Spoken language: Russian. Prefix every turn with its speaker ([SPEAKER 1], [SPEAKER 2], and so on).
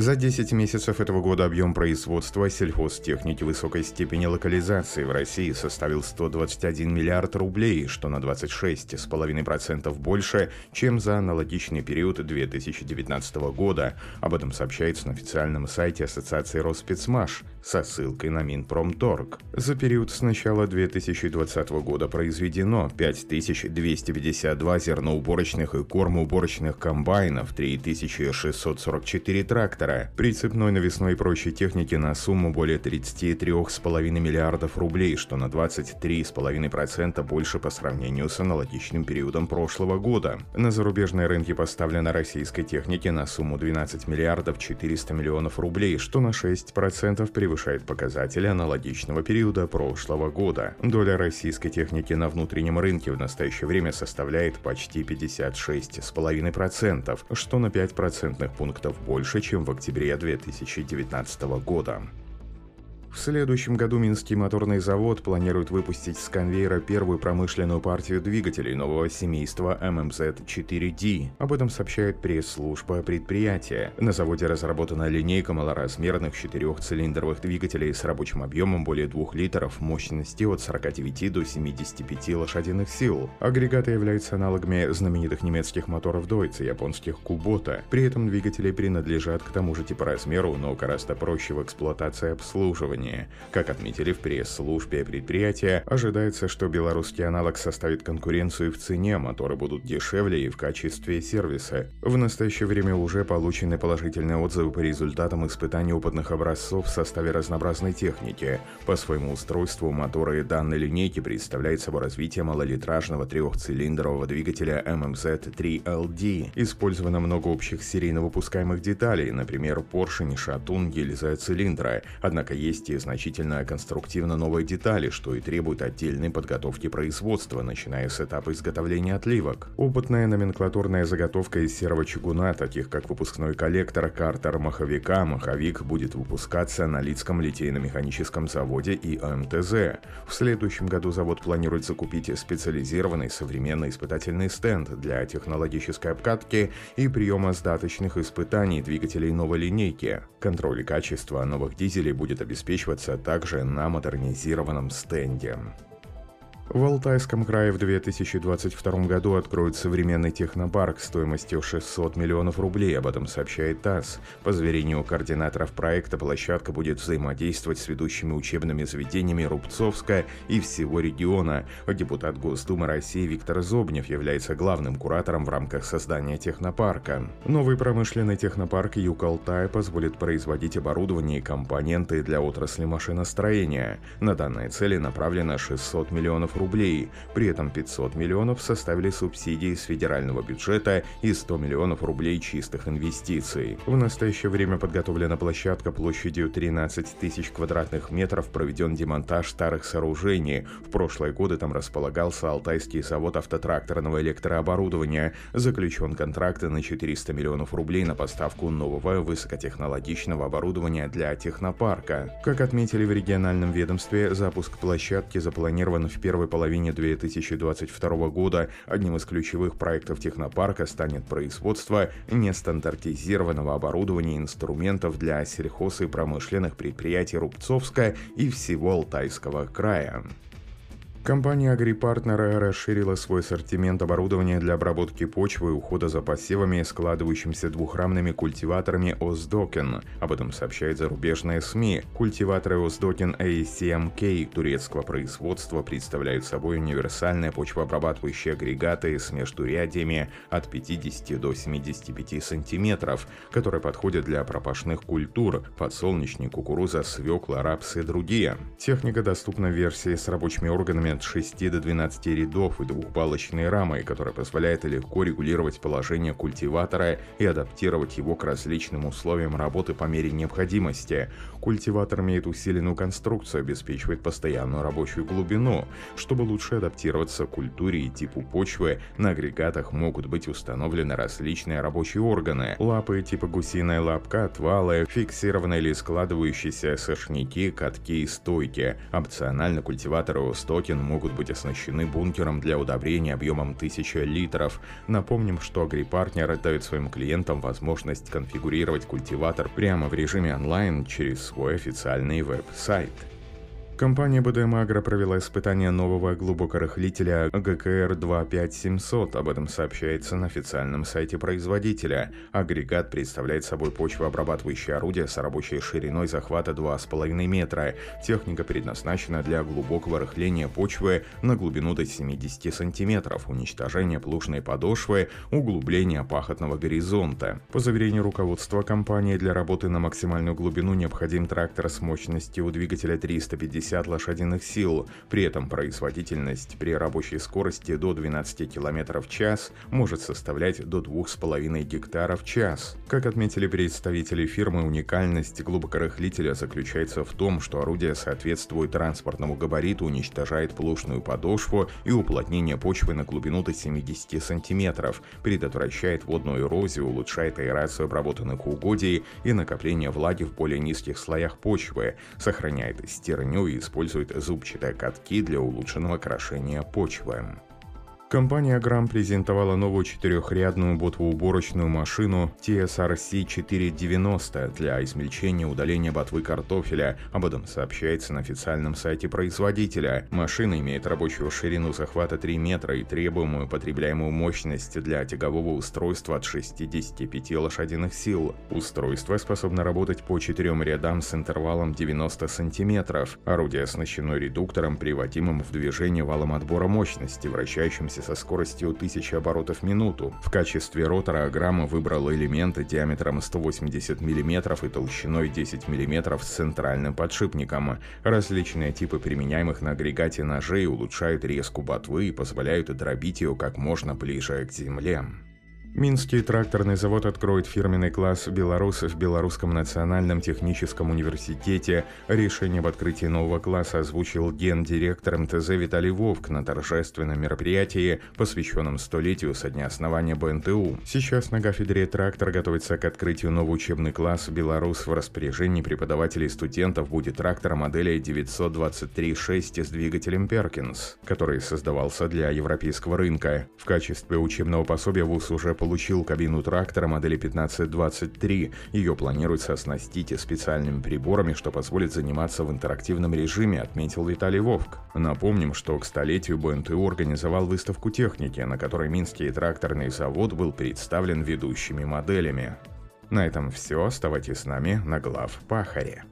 [SPEAKER 1] За 10 месяцев этого года объем производства сельхозтехники высокой степени локализации в России составил 121 миллиард рублей, что на 26,5% больше, чем за аналогичный период 2019 года. Об этом сообщается на официальном сайте Ассоциации Роспецмаш со ссылкой на Минпромторг. За период с начала 2020 года произведено 5252 зерноуборочных и кормоуборочных комбайнов, 3644 трактора, трактора, прицепной навесной и прочей техники на сумму более 33,5 миллиардов рублей, что на 23,5% больше по сравнению с аналогичным периодом прошлого года. На зарубежные рынки поставлено российской техники на сумму 12 миллиардов 400 миллионов рублей, что на 6% превышает показатели аналогичного периода прошлого года. Доля российской техники на внутреннем рынке в настоящее время составляет почти 56,5%, что на 5 процентных пунктов больше, чем в октябре 2019 года. В следующем году Минский моторный завод планирует выпустить с конвейера первую промышленную партию двигателей нового семейства ММЗ-4D. Об этом сообщает пресс-служба предприятия. На заводе разработана линейка малоразмерных четырехцилиндровых двигателей с рабочим объемом более 2 литров, мощностью от 49 до 75 лошадиных сил. Агрегаты являются аналогами знаменитых немецких моторов Deutz и японских Kubota. При этом двигатели принадлежат к тому же типу размеру, но гораздо проще в эксплуатации и обслуживании оборудования. Как отметили в пресс-службе предприятия, ожидается, что белорусский аналог составит конкуренцию в цене, моторы будут дешевле и в качестве сервиса. В настоящее время уже получены положительные отзывы по результатам испытаний опытных образцов в составе разнообразной техники. По своему устройству моторы данной линейки представляют собой развитие малолитражного трехцилиндрового двигателя MMZ3LD. Использовано много общих серийно выпускаемых деталей, например, поршень, шатун, гильза цилиндра. Однако есть приобрести значительно конструктивно новые детали, что и требует отдельной подготовки производства, начиная с этапа изготовления отливок. Опытная номенклатурная заготовка из серого чугуна, таких как выпускной коллектор, картер маховика, маховик будет выпускаться на Лицком литейно-механическом заводе и МТЗ. В следующем году завод планирует закупить специализированный современный испытательный стенд для технологической обкатки и приема сдаточных испытаний двигателей новой линейки. Контроль качества новых дизелей будет обеспечен обеспечиваться также на модернизированном стенде. В Алтайском крае в 2022 году откроют современный технопарк стоимостью 600 миллионов рублей, об этом сообщает ТАСС. По заверению координаторов проекта, площадка будет взаимодействовать с ведущими учебными заведениями Рубцовска и всего региона. Депутат Госдумы России Виктор Зобнев является главным куратором в рамках создания технопарка. Новый промышленный технопарк Юг Алтая позволит производить оборудование и компоненты для отрасли машиностроения. На данные цели направлено 600 миллионов рублей. При этом 500 миллионов составили субсидии с федерального бюджета и 100 миллионов рублей чистых инвестиций. В настоящее время подготовлена площадка площадью 13 тысяч квадратных метров, проведен демонтаж старых сооружений. В прошлые годы там располагался Алтайский завод автотракторного электрооборудования. Заключен контракт на 400 миллионов рублей на поставку нового высокотехнологичного оборудования для технопарка. Как отметили в региональном ведомстве, запуск площадки запланирован в первой половине 2022 года одним из ключевых проектов технопарка станет производство нестандартизированного оборудования и инструментов для сельхоз и промышленных предприятий Рубцовска и всего Алтайского края. Компания AgriPartner расширила свой ассортимент оборудования для обработки почвы и ухода за посевами, складывающимся двухрамными культиваторами Оздокен. Об этом сообщает зарубежные СМИ. Культиваторы Оздокен ACMK турецкого производства представляют собой универсальные почвообрабатывающие агрегаты с междурядьями от 50 до 75 сантиметров, которые подходят для пропашных культур – подсолнечник, кукуруза, свекла, рапс и другие. Техника доступна в версии с рабочими органами от 6 до 12 рядов и двухбалочной рамой, которая позволяет легко регулировать положение культиватора и адаптировать его к различным условиям работы по мере необходимости. Культиватор имеет усиленную конструкцию, обеспечивает постоянную рабочую глубину. Чтобы лучше адаптироваться к культуре и типу почвы, на агрегатах могут быть установлены различные рабочие органы. Лапы типа гусиная лапка, отвалы, фиксированные или складывающиеся сошники, катки и стойки. Опционально культиваторы Стокен могут быть оснащены бункером для удобрения объемом 1000 литров. Напомним, что AgriPartner дает своим клиентам возможность конфигурировать культиватор прямо в режиме онлайн через свой официальный веб-сайт. Компания BDM Agro провела испытание нового глубокорыхлителя GKR 25700. Об этом сообщается на официальном сайте производителя. Агрегат представляет собой почвообрабатывающее орудие с рабочей шириной захвата 2,5 метра. Техника предназначена для глубокого рыхления почвы на глубину до 70 сантиметров, уничтожения плужной подошвы, углубления пахотного горизонта. По заверению руководства компании, для работы на максимальную глубину необходим трактор с мощностью двигателя 350 50 лошадиных сил. При этом производительность при рабочей скорости до 12 км в час может составлять до 2,5 гектара в час. Как отметили представители фирмы, уникальность глубокорыхлителя заключается в том, что орудие соответствует транспортному габариту, уничтожает плошную подошву и уплотнение почвы на глубину до 70 см, предотвращает водную эрозию, улучшает аэрацию обработанных угодий и накопление влаги в более низких слоях почвы, сохраняет стерню и использует зубчатые катки для улучшенного окрашения почвы. Компания Gram презентовала новую четырехрядную ботвоуборочную машину TSRC 490 для измельчения и удаления ботвы картофеля. Об этом сообщается на официальном сайте производителя. Машина имеет рабочую ширину захвата 3 метра и требуемую потребляемую мощность для тягового устройства от 65 лошадиных сил. Устройство способно работать по четырем рядам с интервалом 90 сантиметров. Орудие оснащено редуктором, приводимым в движение валом отбора мощности, вращающимся со скоростью 1000 оборотов в минуту. В качестве ротора Аграма выбрал элементы диаметром 180 мм и толщиной 10 мм с центральным подшипником. Различные типы применяемых на агрегате ножей улучшают резку ботвы и позволяют дробить ее как можно ближе к земле. Минский тракторный завод откроет фирменный класс «Беларусь» в Белорусском национальном техническом университете. Решение об открытии нового класса озвучил гендиректор МТЗ Виталий Вовк на торжественном мероприятии, посвященном столетию со дня основания БНТУ. Сейчас на кафедре трактор готовится к открытию нового учебный класс «Беларусь» в распоряжении преподавателей и студентов будет трактор модели 923.6 с двигателем Перкинс, который создавался для европейского рынка. В качестве учебного пособия ВУЗ уже получил кабину трактора модели 1523. Ее планируется оснастить специальными приборами, что позволит заниматься в интерактивном режиме, отметил Виталий Вовк. Напомним, что к столетию БНТУ организовал выставку техники, на которой Минский тракторный завод был представлен ведущими моделями. На этом все. Оставайтесь с нами на глав Пахаре.